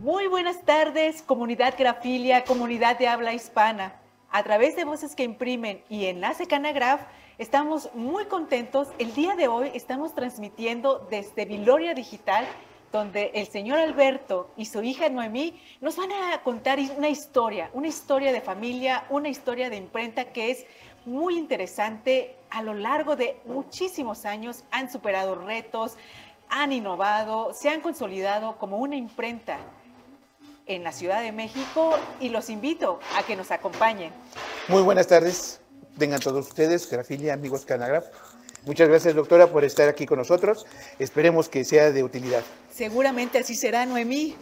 Muy buenas tardes, comunidad grafilia, comunidad de habla hispana. A través de Voces que Imprimen y Enlace Canagraf, estamos muy contentos. El día de hoy estamos transmitiendo desde Viloria Digital, donde el señor Alberto y su hija Noemí nos van a contar una historia, una historia de familia, una historia de imprenta que es muy interesante. A lo largo de muchísimos años han superado retos, han innovado, se han consolidado como una imprenta en la Ciudad de México y los invito a que nos acompañen. Muy buenas tardes, tengan todos ustedes, Grafilia, amigos Canagraf. Muchas gracias, doctora, por estar aquí con nosotros. Esperemos que sea de utilidad. Seguramente así será, Noemí.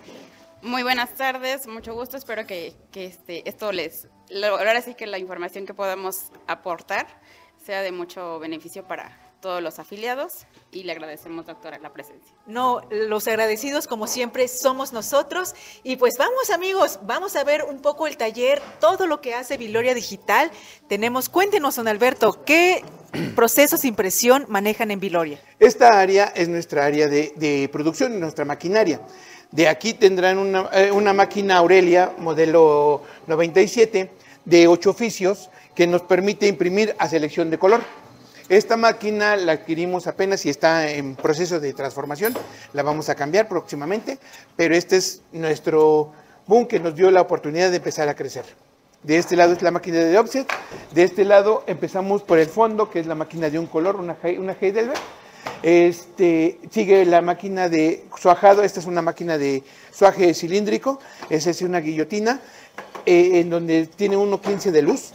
Muy buenas tardes, mucho gusto. Espero que, que este, esto les. Ahora sí que la información que podamos aportar sea de mucho beneficio para todos los afiliados y le agradecemos, doctora, la presencia. No, los agradecidos como siempre somos nosotros y pues vamos amigos, vamos a ver un poco el taller, todo lo que hace Viloria Digital. Tenemos, cuéntenos, don Alberto, ¿qué procesos de impresión manejan en Viloria? Esta área es nuestra área de, de producción, nuestra maquinaria. De aquí tendrán una, eh, una máquina Aurelia, modelo 97, de ocho oficios, que nos permite imprimir a selección de color. Esta máquina la adquirimos apenas y está en proceso de transformación. La vamos a cambiar próximamente, pero este es nuestro boom que nos dio la oportunidad de empezar a crecer. De este lado es la máquina de offset, de este lado empezamos por el fondo, que es la máquina de un color, una, una Heidelberg. Este, sigue la máquina de suajado, esta es una máquina de suaje cilíndrico, es una guillotina, eh, en donde tiene 1.15 de luz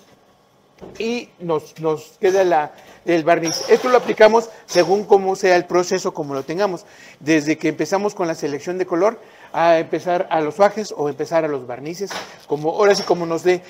y nos, nos queda la, el barniz. Esto lo aplicamos según cómo sea el proceso, como lo tengamos. Desde que empezamos con la selección de color, a empezar a los fajes o empezar a los barnices, como ahora sí como nos dé.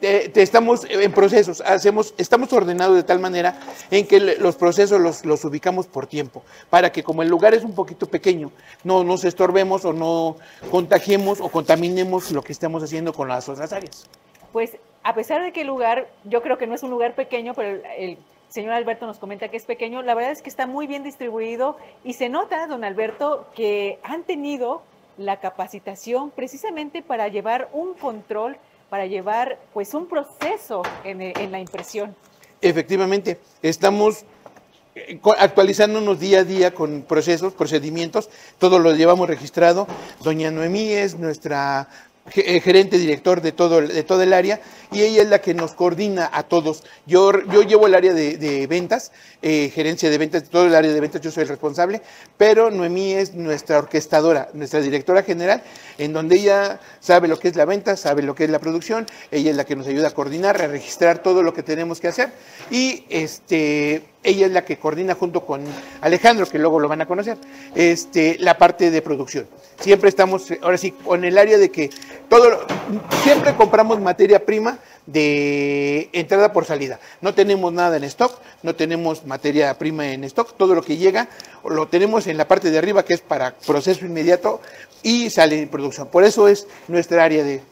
Estamos en procesos, hacemos, estamos ordenados de tal manera en que los procesos los, los, ubicamos por tiempo, para que como el lugar es un poquito pequeño, no nos estorbemos o no contagiemos o contaminemos lo que estamos haciendo con las otras áreas. Pues a pesar de que el lugar, yo creo que no es un lugar pequeño, pero el señor Alberto nos comenta que es pequeño, la verdad es que está muy bien distribuido y se nota, don Alberto, que han tenido la capacitación precisamente para llevar un control, para llevar pues un proceso en, en la impresión. Efectivamente, estamos actualizándonos día a día con procesos, procedimientos, todo lo llevamos registrado. Doña Noemí es nuestra gerente director de todo, de todo el área y ella es la que nos coordina a todos. Yo, yo llevo el área de, de ventas, eh, gerencia de ventas, todo el área de ventas yo soy el responsable, pero Noemí es nuestra orquestadora, nuestra directora general, en donde ella sabe lo que es la venta, sabe lo que es la producción, ella es la que nos ayuda a coordinar, a registrar todo lo que tenemos que hacer y este ella es la que coordina junto con Alejandro, que luego lo van a conocer, este, la parte de producción. Siempre estamos, ahora sí, con el área de que todo, siempre compramos materia prima de entrada por salida. No tenemos nada en stock, no tenemos materia prima en stock, todo lo que llega lo tenemos en la parte de arriba que es para proceso inmediato y sale en producción. Por eso es nuestra área de,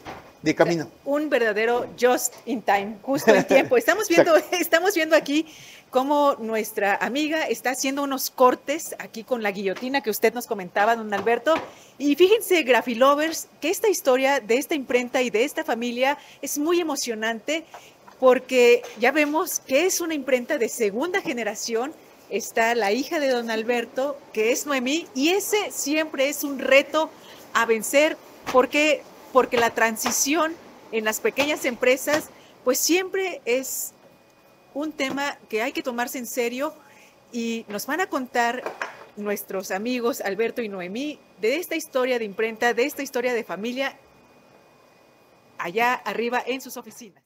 de camino. Un verdadero just in time, justo en tiempo. Estamos viendo, estamos viendo aquí cómo nuestra amiga está haciendo unos cortes aquí con la guillotina que usted nos comentaba, don Alberto. Y fíjense, Grafilovers, que esta historia de esta imprenta y de esta familia es muy emocionante porque ya vemos que es una imprenta de segunda generación. Está la hija de don Alberto, que es Noemí, y ese siempre es un reto a vencer porque, porque la transición en las pequeñas empresas pues siempre es un tema que hay que tomarse en serio y nos van a contar nuestros amigos Alberto y Noemí de esta historia de imprenta, de esta historia de familia allá arriba en sus oficinas.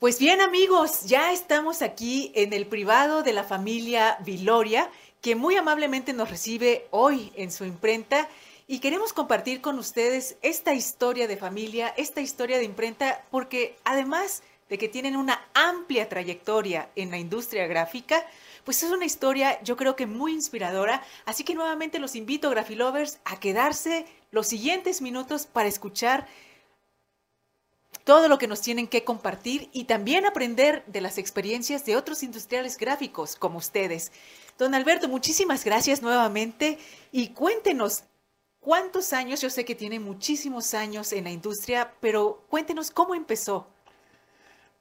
Pues bien amigos, ya estamos aquí en el privado de la familia Viloria, que muy amablemente nos recibe hoy en su imprenta y queremos compartir con ustedes esta historia de familia, esta historia de imprenta, porque además de que tienen una amplia trayectoria en la industria gráfica, pues es una historia yo creo que muy inspiradora. Así que nuevamente los invito, Grafilovers, a quedarse los siguientes minutos para escuchar todo lo que nos tienen que compartir y también aprender de las experiencias de otros industriales gráficos como ustedes. Don Alberto, muchísimas gracias nuevamente y cuéntenos cuántos años, yo sé que tiene muchísimos años en la industria, pero cuéntenos cómo empezó.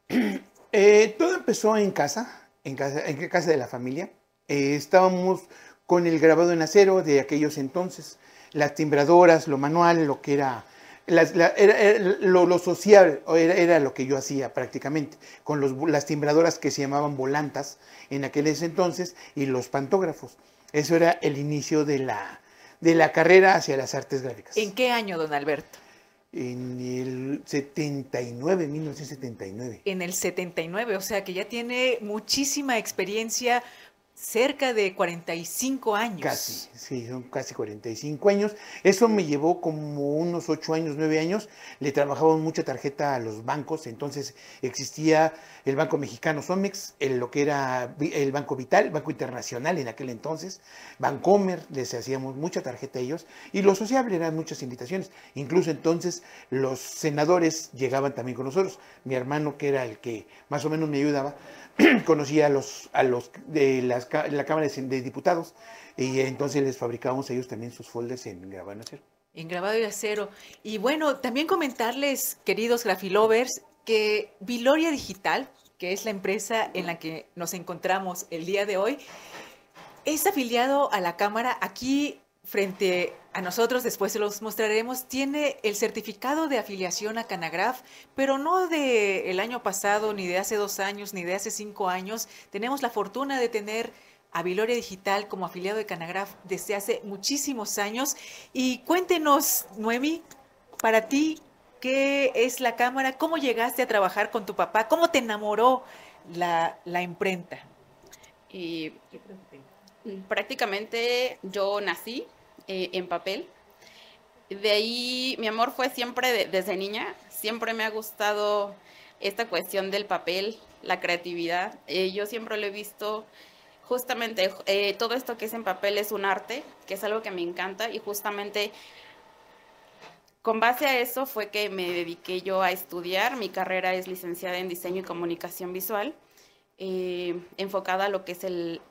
Eh, todo empezó en casa, en casa, en casa de la familia. Eh, estábamos con el grabado en acero de aquellos entonces, las timbradoras, lo manual, lo que era, lo, social, era, lo que yo hacía prácticamente, con las timbradoras que se llamaban volantas en aquellos entonces y los pantógrafos. Eso era el inicio de la, de la carrera hacia las artes gráficas. ¿En qué año, don Alberto? En el 79, 1979. En el 79, o sea que ya tiene muchísima experiencia cerca de 45 años. Casi, sí, son casi 45 años. Eso me llevó como unos 8 años, 9 años. Le trabajaba mucha tarjeta a los bancos, entonces existía el Banco Mexicano Somex, lo que era el Banco Vital, Banco Internacional en aquel entonces, Bancomer, les hacíamos mucha tarjeta a ellos, y lo sociable eran muchas invitaciones. Incluso entonces los senadores llegaban también con nosotros. Mi hermano, que era el que más o menos me ayudaba, conocía a los, a los de la Cámara de Diputados y entonces les fabricábamos ellos también sus folders en grabado de acero. En grabado de acero. Y bueno, también comentarles, queridos grafilovers, que Viloria Digital, que es la empresa en la que nos encontramos el día de hoy, es afiliado a la Cámara. Aquí frente a nosotros, después se los mostraremos, tiene el certificado de afiliación a Canagraf, pero no de el año pasado, ni de hace dos años, ni de hace cinco años. Tenemos la fortuna de tener a Viloria Digital como afiliado de Canagraf desde hace muchísimos años. Y cuéntenos, Noemi, para ti, ¿qué es la cámara? ¿Cómo llegaste a trabajar con tu papá? ¿Cómo te enamoró la, la imprenta? Y prácticamente yo nací eh, en papel. De ahí mi amor fue siempre desde niña, siempre me ha gustado esta cuestión del papel, la creatividad. Eh, yo siempre lo he visto, justamente eh, todo esto que es en papel es un arte, que es algo que me encanta y justamente con base a eso fue que me dediqué yo a estudiar. Mi carrera es licenciada en diseño y comunicación visual, enfocada a lo que es el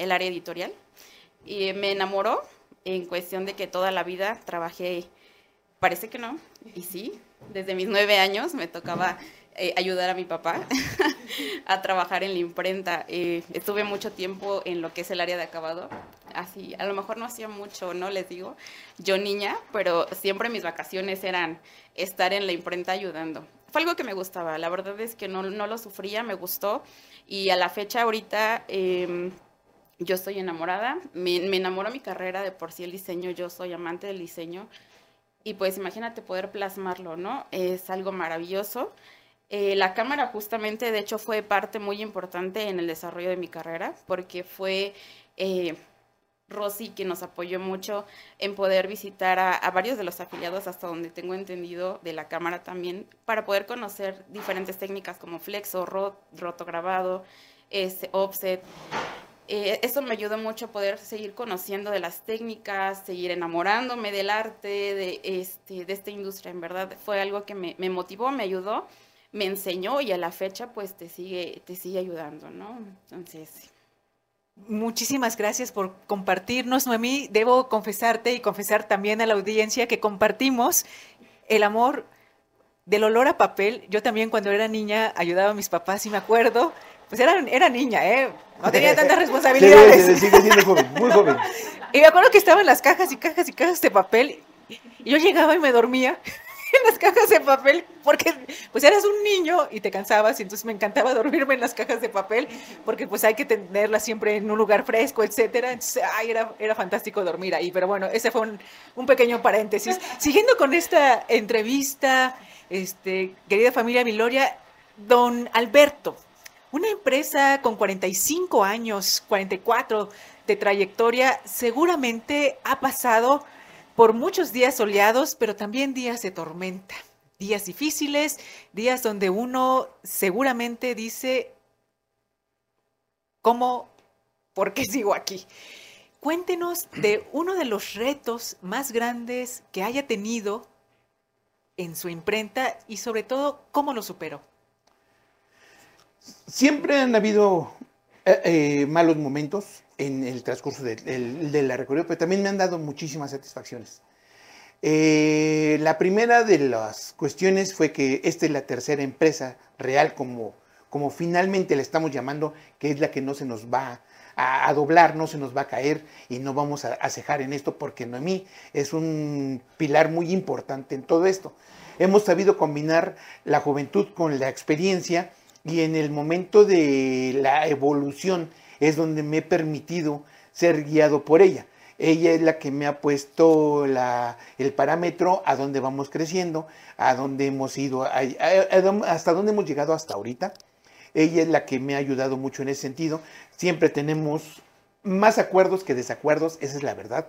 el área editorial. Y me enamoró en cuestión de que toda la vida trabajé, parece que no, y sí, desde mis nueve años me tocaba eh, ayudar a mi papá a trabajar en la imprenta. Eh, estuve mucho tiempo en lo que es el área de acabado. Así, a lo mejor no hacía mucho, no les digo, yo niña, pero siempre mis vacaciones eran estar en la imprenta ayudando. Fue algo que me gustaba, la verdad es que no, no lo sufría, me gustó y a la fecha ahorita... Eh, yo estoy enamorada, me, enamora mi carrera, de por sí el diseño, yo soy amante del diseño y pues imagínate poder plasmarlo, ¿no? Es algo maravilloso. Eh, la cámara justamente, de hecho, fue parte muy importante en el desarrollo de mi carrera porque fue eh, Rosy quien nos apoyó mucho en poder visitar a, varios de los afiliados hasta donde tengo entendido de la cámara también para poder conocer diferentes técnicas como flexo, rot, este, offset. Eh, eso me ayudó mucho a poder seguir conociendo de las técnicas, seguir enamorándome del arte, de, este, de esta industria. En verdad fue algo que me, motivó, me ayudó, me enseñó y a la fecha pues te sigue, te sigue ayudando, ¿no? Entonces... Muchísimas gracias por compartirnos, Noemí. Debo confesarte y confesar también a la audiencia que compartimos el amor del olor a papel. Yo también cuando era niña ayudaba a mis papás y me acuerdo pues era, era niña, ¿eh? No tenía tantas responsabilidades. Sí, sigue siendo joven, muy joven. Y me acuerdo que estaban las cajas y cajas y cajas de papel. Y yo llegaba y me dormía en las cajas de papel porque pues eras un niño y te cansabas y entonces me encantaba dormirme en las cajas de papel porque pues hay que tenerlas siempre en un lugar fresco, etcétera. Entonces, ay, era, era fantástico dormir ahí. Pero bueno, ese fue un, un pequeño paréntesis. Siguiendo con esta entrevista, este, querida familia Miloria, don Alberto, una empresa con 45 años, 44 de trayectoria, seguramente ha pasado por muchos días soleados, pero también días de tormenta, días difíciles, días donde uno seguramente dice, ¿cómo? ¿Por qué sigo aquí? Cuéntenos de uno de los retos más grandes que haya tenido en su imprenta y sobre todo, ¿cómo lo superó? Siempre han habido eh, eh, malos momentos en el transcurso de, la recorrido, pero también me han dado muchísimas satisfacciones. Eh, la primera de las cuestiones fue que esta es la tercera empresa real, como, como finalmente la estamos llamando, que es la que no se nos va a, doblar, no se nos va a caer y no vamos a, a cejar en esto, porque Noemí es un pilar muy importante en todo esto. Hemos sabido combinar la juventud con la experiencia y en el momento de la evolución es donde me he permitido ser guiado por ella. Ella es la que me ha puesto el parámetro a dónde vamos creciendo, a dónde hemos ido, hasta dónde hemos llegado hasta ahorita. Ella es la que me ha ayudado mucho en ese sentido. Siempre tenemos más acuerdos que desacuerdos, esa es la verdad.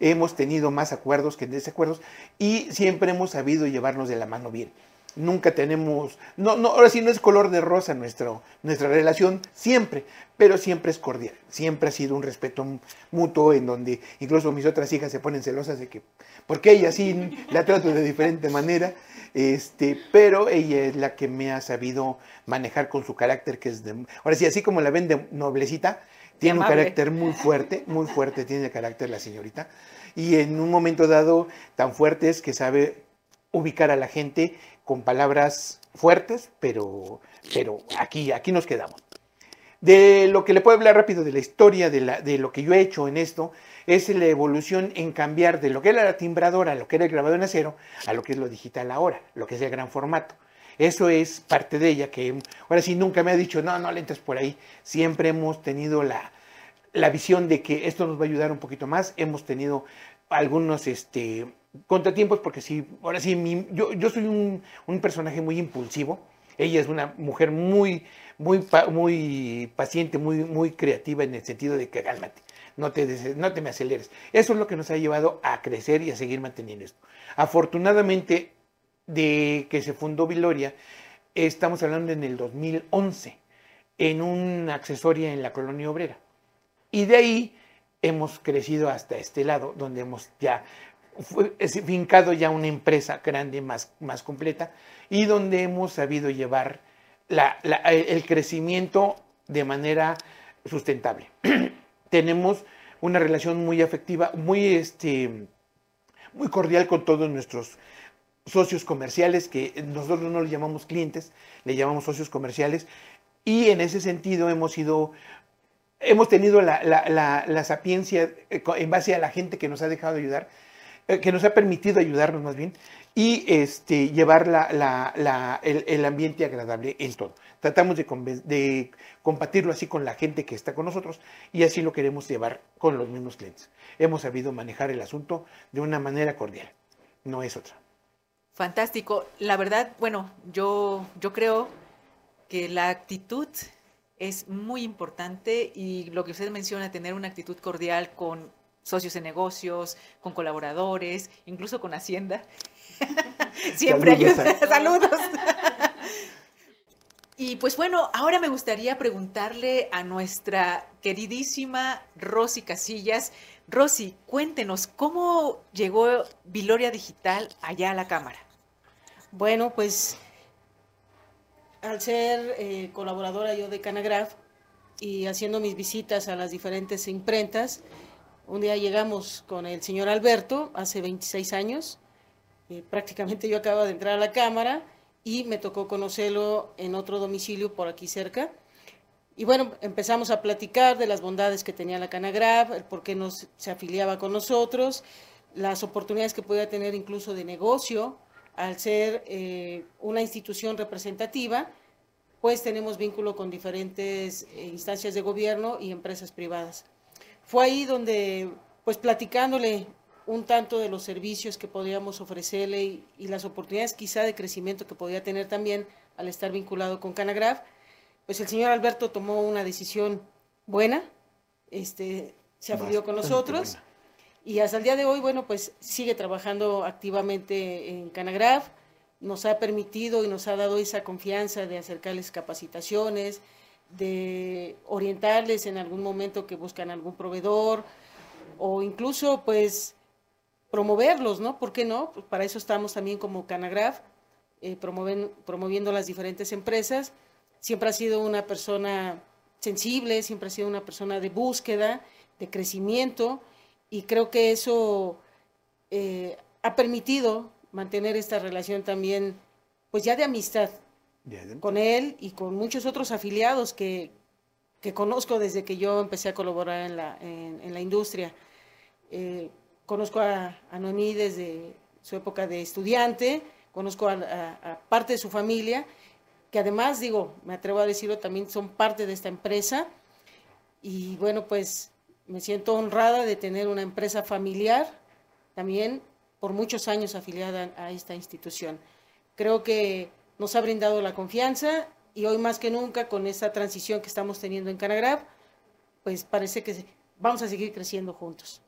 Hemos tenido más acuerdos que desacuerdos y siempre hemos sabido llevarnos de la mano bien nunca tenemos, no, no, ahora sí no es color de rosa nuestro, nuestra relación, siempre, pero siempre es cordial, siempre ha sido un respeto mutuo en donde incluso mis otras hijas se ponen celosas de que, porque ella sí la trato de diferente manera, este, pero ella es la que me ha sabido manejar con su carácter, que es de, ahora sí, así como la ven de noblecita, tiene un carácter muy fuerte, muy fuerte tiene el carácter la señorita, y en un momento dado tan fuerte es que sabe ubicar a la gente con palabras fuertes, pero, pero aquí, aquí nos quedamos. De lo que le puedo hablar rápido de la historia, de, la, de lo que yo he hecho en esto, es la evolución en cambiar de lo que era la timbradora, lo que era el grabado en acero, a lo que es lo digital ahora, lo que es el gran formato. Eso es parte de ella, que ahora sí nunca me ha dicho, no, no le entres por ahí. Siempre hemos tenido la, la visión de que esto nos va a ayudar un poquito más. Hemos tenido algunos este, contratiempos porque sí, ahora sí, yo, yo soy un, un, personaje muy impulsivo. Ella es una mujer muy, muy, muy paciente, muy, muy creativa en el sentido de que cálmate, no te, no te me aceleres. Eso es lo que nos ha llevado a crecer y a seguir manteniendo esto. Afortunadamente, de que se fundó Viloria, estamos hablando en el 2011, en un accesoria en la colonia obrera. Y de ahí hemos crecido hasta este lado, donde hemos ya fincado ya una empresa grande, más, más completa, y donde hemos sabido llevar el crecimiento de manera sustentable. Tenemos una relación muy afectiva, muy, este, muy cordial con todos nuestros socios comerciales, que nosotros no los llamamos clientes, le llamamos socios comerciales, y en ese sentido hemos sido hemos tenido la, sapiencia eh, en base a la gente que nos ha dejado ayudar, que nos ha permitido ayudarnos más bien, y este, llevar el, ambiente agradable en todo. Tratamos de, de compartirlo así con la gente que está con nosotros y así lo queremos llevar con los mismos clientes. Hemos sabido manejar el asunto de una manera cordial, no es otra. Fantástico. La verdad, bueno, yo, yo creo que la actitud es muy importante y lo que usted menciona, tener una actitud cordial con socios de negocios, con colaboradores, incluso con Hacienda. Siempre ayuda. Saludos. y pues bueno, ahora me gustaría preguntarle a nuestra queridísima Rosy Casillas. Rosy, cuéntenos, ¿cómo llegó Viloria Digital allá a la Cámara? Bueno, pues al ser eh, colaboradora yo de Canagraf y haciendo mis visitas a las diferentes imprentas, un día llegamos con el señor Alberto, hace 26 años, eh, prácticamente yo acababa de entrar a la Cámara y me tocó conocerlo en otro domicilio por aquí cerca. Y bueno, empezamos a platicar de las bondades que tenía la Canagraf, el por qué nos, se afiliaba con nosotros, las oportunidades que podía tener incluso de negocio, al ser eh, una institución representativa, pues tenemos vínculo con diferentes eh, instancias de gobierno y empresas privadas. Fue ahí donde, pues platicándole un tanto de los servicios que podíamos ofrecerle y, y, las oportunidades quizá de crecimiento que podía tener también al estar vinculado con Canagraf, pues el señor Alberto tomó una decisión buena, este, se afilió con nosotros y hasta el día de hoy, bueno, pues sigue trabajando activamente en Canagraf, nos ha permitido y nos ha dado esa confianza de acercarles capacitaciones, de orientarles en algún momento que buscan algún proveedor o incluso pues promoverlos, ¿no? ¿Por qué no? Pues para eso estamos también como Canagraf, eh, promoviendo las diferentes empresas. Siempre ha sido una persona sensible, siempre ha sido una persona de búsqueda, de crecimiento, y creo que eso eh, ha permitido mantener esta relación también, pues ya de amistad con él y con muchos otros afiliados que, que conozco desde que yo empecé a colaborar en la, en, la industria. Eh, conozco a, a, Noemí desde su época de estudiante, conozco a, parte de su familia, que además, digo, me atrevo a decirlo, también son parte de esta empresa. Y bueno, pues me siento honrada de tener una empresa familiar, también por muchos años afiliada a esta institución. Creo que nos ha brindado la confianza y hoy más que nunca con esta transición que estamos teniendo en Canagraf, pues parece que vamos a seguir creciendo juntos.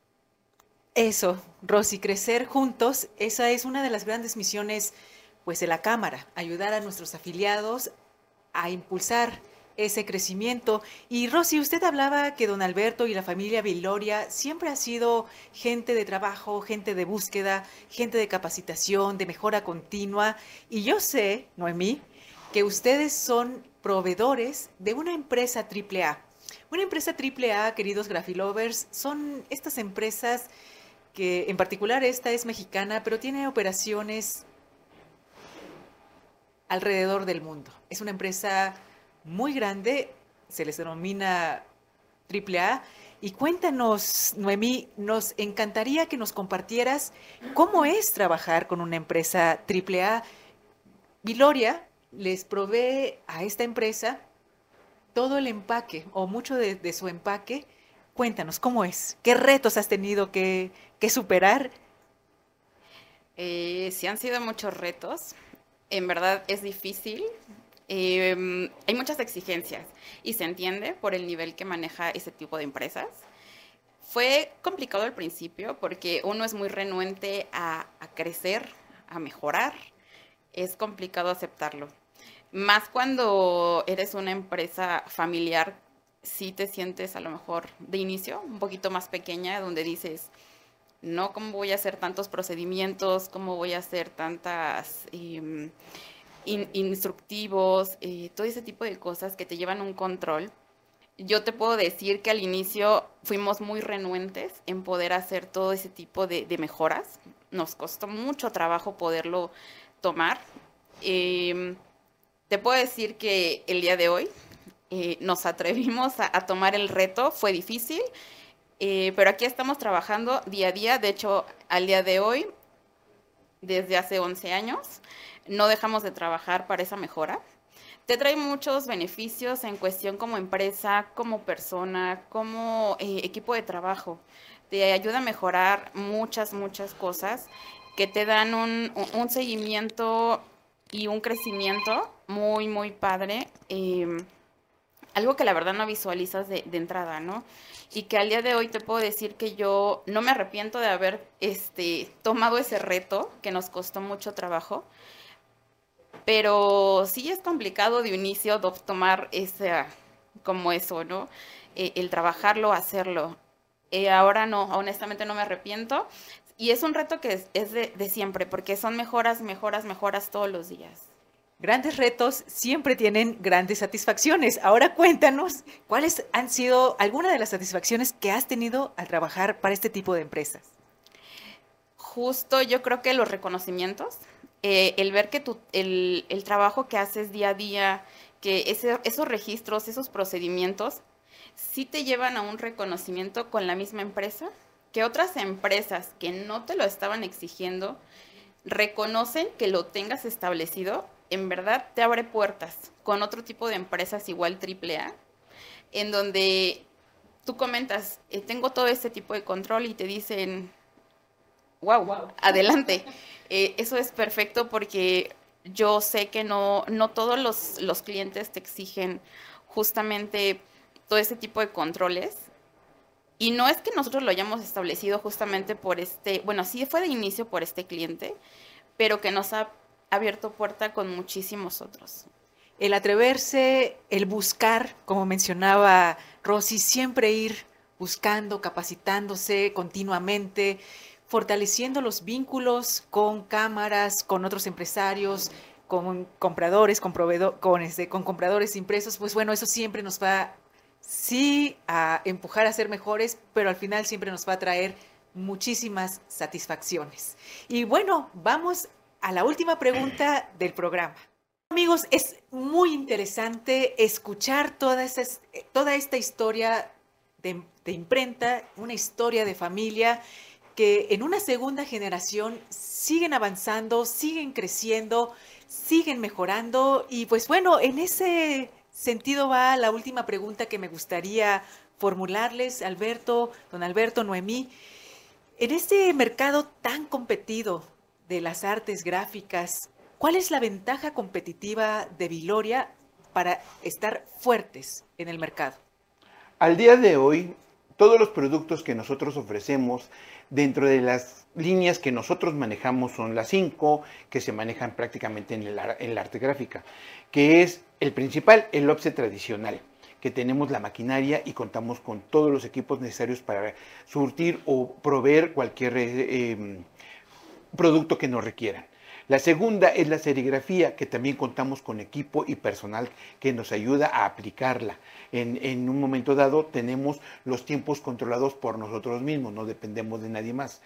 Eso, Rosy, crecer juntos, esa es una de las grandes misiones pues de la Cámara, ayudar a nuestros afiliados a impulsar ese crecimiento. Y Rosy, usted hablaba que don Alberto y la familia Viloria siempre ha sido gente de trabajo, gente de búsqueda, gente de capacitación, de mejora continua. Y yo sé, Noemí, que ustedes son proveedores de una empresa AAA. Una empresa AAA, queridos Grafilovers, son estas empresas que en particular esta es mexicana, pero tiene operaciones alrededor del mundo. Es una empresa muy grande, se les denomina AAA. Y cuéntanos, Noemí, nos encantaría que nos compartieras cómo es trabajar con una empresa AAA. Viloria les provee a esta empresa todo el empaque o mucho de, su empaque. Cuéntanos, ¿cómo es? ¿Qué retos has tenido que, superar? Eh, sí han sido muchos retos. En verdad es difícil Em, hay muchas exigencias y se entiende por el nivel que maneja ese tipo de empresas. Fue complicado al principio porque uno es muy renuente a, crecer, a mejorar. Es complicado aceptarlo. Más cuando eres una empresa familiar, sí te sientes a lo mejor de inicio un poquito más pequeña, donde dices, no, ¿cómo voy a hacer tantos procedimientos? ¿Cómo voy a hacer tantas... Instructivos, eh, todo ese tipo de cosas que te llevan un control. Yo te puedo decir que al inicio fuimos muy renuentes en poder hacer todo ese tipo de, mejoras. Nos costó mucho trabajo poderlo tomar. Em, te puedo decir que el día de hoy eh, nos atrevimos a, tomar el reto, fue difícil, eh, pero aquí estamos trabajando día a día. De hecho, al día de hoy, desde hace 11 años, no dejamos de trabajar para esa mejora. Te trae muchos beneficios en cuestión como empresa, como persona, como eh, equipo de trabajo. Te ayuda a mejorar muchas, muchas cosas que te dan un, seguimiento y un crecimiento muy, muy padre. Em, algo que la verdad no visualizas de, de, entrada, ¿no? Y que al día de hoy te puedo decir que yo no me arrepiento de haber este, tomado ese reto, que nos costó mucho trabajo, pero sí es complicado de inicio tomar ese, como eso, ¿no? Eh, el trabajarlo, hacerlo. Eh, ahora no, honestamente no me arrepiento. Y es un reto que es, de, de siempre, porque son mejoras, mejoras, mejoras todos los días. Grandes retos siempre tienen grandes satisfacciones. Ahora cuéntanos cuáles han sido algunas de las satisfacciones que has tenido al trabajar para este tipo de empresas. Justo yo creo que los reconocimientos, eh, el ver que tu, el, trabajo que haces día a día, que esos registros, esos procedimientos, sí te llevan a un reconocimiento con la misma empresa, que otras empresas que no te lo estaban exigiendo reconocen que lo tengas establecido, en verdad te abre puertas con otro tipo de empresas igual AAA, en donde tú comentas, eh, tengo todo este tipo de control y te dicen, wow, wow. adelante. Eh, eso es perfecto porque yo sé que no, no todos los, los clientes te exigen justamente todo ese tipo de controles. Y no es que nosotros lo hayamos establecido justamente por este, bueno, sí fue de inicio por este cliente, pero que nos ha abierto puerta con muchísimos otros. El atreverse, el buscar, como mencionaba Rosy, siempre ir buscando, capacitándose continuamente, fortaleciendo los vínculos con cámaras, con otros empresarios, con compradores, con, con, este, con compradores impresos, pues bueno, eso siempre nos va, sí, a empujar a ser mejores, pero al final siempre nos va a traer muchísimas satisfacciones. Y bueno, vamos a la última pregunta del programa. Amigos, es muy interesante escuchar toda, esa, toda esta historia de, de imprenta, una historia de familia que en una segunda generación siguen avanzando, siguen creciendo, siguen mejorando y pues bueno, en ese sentido va la última pregunta que me gustaría formularles, Alberto, don Alberto, Noemí. En este mercado tan competido de las artes gráficas, ¿cuál es la ventaja competitiva de Viloria para estar fuertes en el mercado? Al día de hoy, todos los productos que nosotros ofrecemos dentro de las líneas que nosotros manejamos son las cinco que se manejan prácticamente en el, arte gráfica, que es el principal, el OPSE tradicional que tenemos la maquinaria y contamos con todos los equipos necesarios para surtir o proveer cualquier eh, em, producto que nos requieran. La segunda es la serigrafía, que también contamos con equipo y personal que nos ayuda a aplicarla. En, un momento dado tenemos los tiempos controlados por nosotros mismos, no dependemos de nadie más.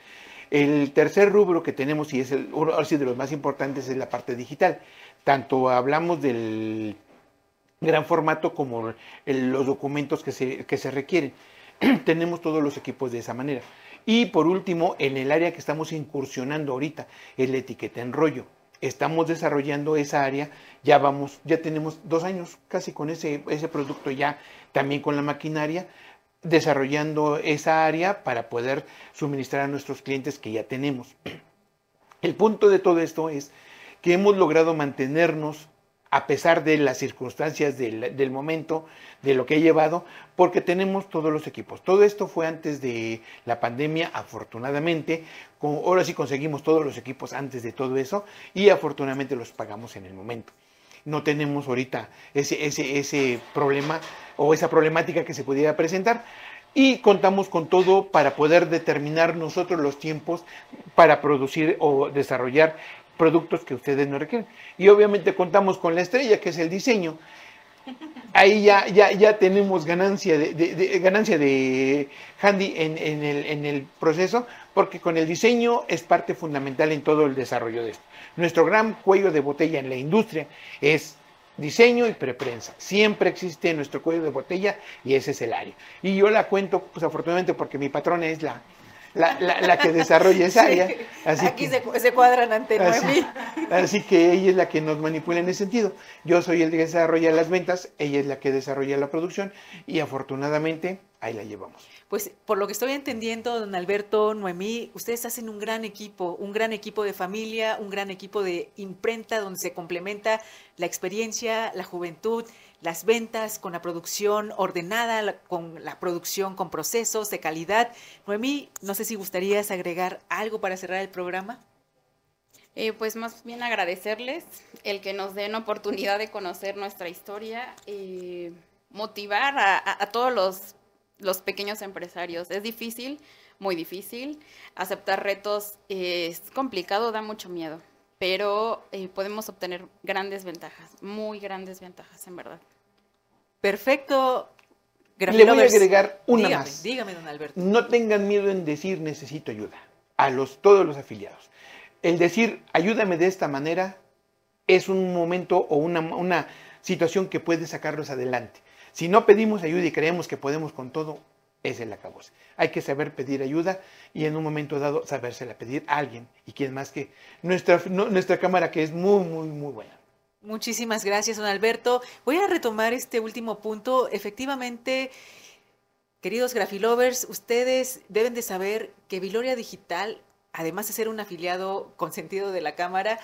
El tercer rubro que tenemos, y es el, uno de los más importantes, es la parte digital. Tanto hablamos del gran formato como los documentos que se, que se requieren. tenemos todos los equipos de esa manera. Y por último, en el área que estamos incursionando ahorita, es la etiqueta en rollo. Estamos desarrollando esa área, ya vamos, ya tenemos dos años casi con ese, ese producto ya, también con la maquinaria, desarrollando esa área para poder suministrar a nuestros clientes que ya tenemos. El punto de todo esto es que hemos logrado mantenernos a pesar de las circunstancias del, momento, de lo que he llevado, porque tenemos todos los equipos. Todo esto fue antes de la pandemia, afortunadamente. ahora sí conseguimos todos los equipos antes de todo eso y afortunadamente los pagamos en el momento. No tenemos ahorita ese, ese, ese problema o esa problemática que se pudiera presentar y contamos con todo para poder determinar nosotros los tiempos para producir o desarrollar productos que ustedes no requieren. Y obviamente contamos con la estrella, que es el diseño. Ahí ya, ya, ya tenemos ganancia de, ganancia de Handy en, el, en el proceso, porque con el diseño es parte fundamental en todo el desarrollo de esto. Nuestro gran cuello de botella en la industria es diseño y preprensa. Siempre existe nuestro cuello de botella y ese es el área. Y yo la cuento, pues afortunadamente, porque mi patrona es la, la, que desarrolla esa área. Así Aquí se, cuadran ante así, así que ella es la que nos manipula en ese sentido. Yo soy el que desarrolla las ventas, ella es la que desarrolla la producción y afortunadamente ahí la llevamos. Pues por lo que estoy entendiendo, don Alberto, Noemí, ustedes hacen un gran equipo, un gran equipo de familia, un gran equipo de imprenta donde se complementa la experiencia, la juventud, las ventas, con la producción ordenada, con la producción con procesos de calidad. Noemí, no sé si gustarías agregar algo para cerrar el programa. Eh, pues más bien agradecerles el que nos den oportunidad de conocer nuestra historia, motivar a, todos los, los, pequeños empresarios. Es difícil, muy difícil. Aceptar retos es complicado, da mucho miedo pero eh, podemos obtener grandes ventajas, muy grandes ventajas, en verdad. Perfecto. Le voy a agregar una más. Dígame, don Alberto. No tengan miedo en decir necesito ayuda a los, todos los afiliados. El decir ayúdame de esta manera es un momento o una, una situación que puede sacarlos adelante. Si no pedimos ayuda y creemos que podemos con todo, es el acabose. Hay que saber pedir ayuda y en un momento dado sabérsela pedir a alguien. Y quién más que nuestra, nuestra cámara, que es muy, muy, muy buena. Muchísimas gracias, don Alberto. Voy a retomar este último punto. Efectivamente, queridos grafilovers, ustedes deben de saber que Viloria Digital, además de ser un afiliado consentido de la Cámara,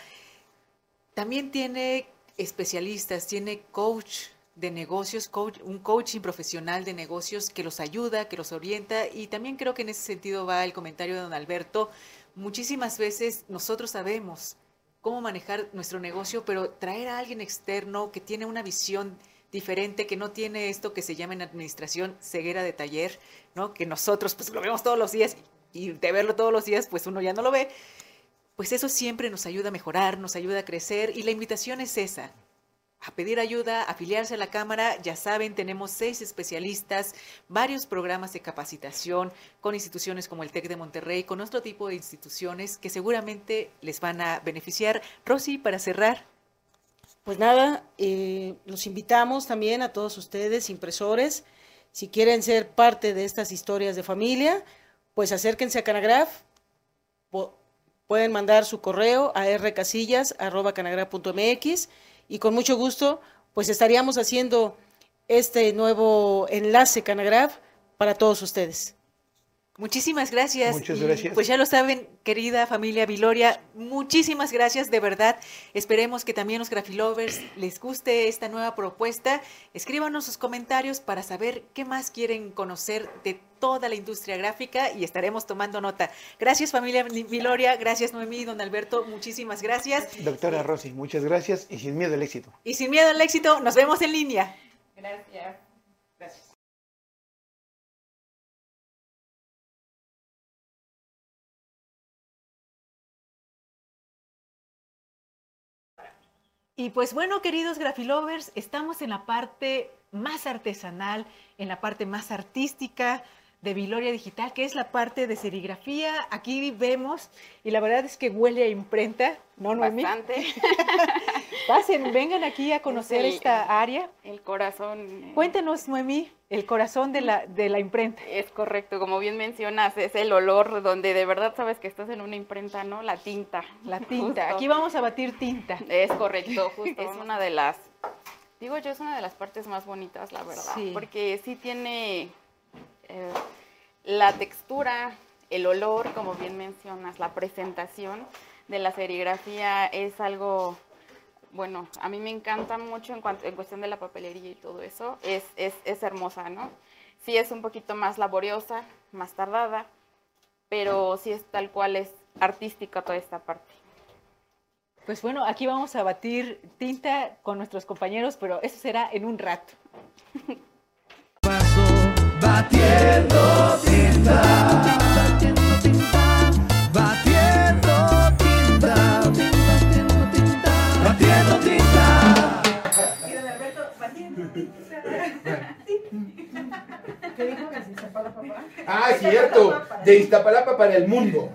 también tiene especialistas, tiene coach de negocios, un coaching profesional de negocios que los ayuda, que los orienta y también creo que en ese sentido va el comentario de don Alberto. Muchísimas veces nosotros sabemos cómo manejar nuestro negocio, pero traer a alguien externo que tiene una visión diferente, que no tiene esto que se llama en administración ceguera de taller, ¿no? Que nosotros pues lo vemos todos los días y de verlo todos los días, pues uno ya no lo ve, pues eso siempre nos ayuda a mejorar, nos ayuda a crecer y la invitación es esa, a pedir ayuda, afiliarse a la Cámara. Ya saben, tenemos seis especialistas, varios programas de capacitación con instituciones como el TEC de Monterrey, con otro tipo de instituciones que seguramente les van a beneficiar. Rosy, para cerrar. Pues nada, eh, los invitamos también a todos ustedes, impresores, si quieren ser parte de estas historias de familia, pues acérquense a Canagraf, pueden mandar su correo a rcasillas.canagraf.mx y con mucho gusto pues estaríamos haciendo este nuevo enlace Canagraf para todos ustedes. Muchísimas gracias. Muchas gracias. pues ya lo saben, querida familia Viloria, muchísimas gracias de verdad. Esperemos que también los grafilovers les guste esta nueva propuesta. Escríbanos sus comentarios para saber qué más quieren conocer de toda la industria gráfica y estaremos tomando nota. Gracias familia Viloria, gracias Noemí, don Alberto, muchísimas gracias. Doctora Rosy, muchas gracias y sin miedo al éxito. Y sin miedo al éxito, nos vemos en línea. Gracias. Gracias. Y pues bueno, queridos grafilovers, estamos en la parte más artesanal, en la parte más artística de Viloria Digital, que es la parte de serigrafía. Aquí vemos, y la verdad es que huele a imprenta, ¿no, Noemí? Bastante. Pasen, vengan aquí a conocer esta área. El corazón. Eh, Cuéntenos, Noemí, el corazón de la, de la imprenta. Es correcto, como bien mencionas, es el olor donde de verdad sabes que estás en una imprenta, ¿no? La tinta. La tinta. Aquí vamos a batir tinta. Es correcto, justo. es una de las, digo yo, es una de las partes más bonitas, la verdad. Sí. Porque sí tiene eh, la textura, el olor, como bien mencionas, la presentación de la serigrafía es algo, bueno, a mí me encanta mucho en, cuanto, en cuestión de la papelería y todo eso, es, es, es hermosa, ¿no? Sí es un poquito más laboriosa, más tardada, pero sí es tal cual es artística toda esta parte. Pues bueno, aquí vamos a batir tinta con nuestros compañeros, pero eso será en un rato. Batiendo tinta. Batiendo tinta. Batiendo tinta. Batiendo tinta. Batiendo tinta. Ah, cierto, de Iztapalapa para el mundo.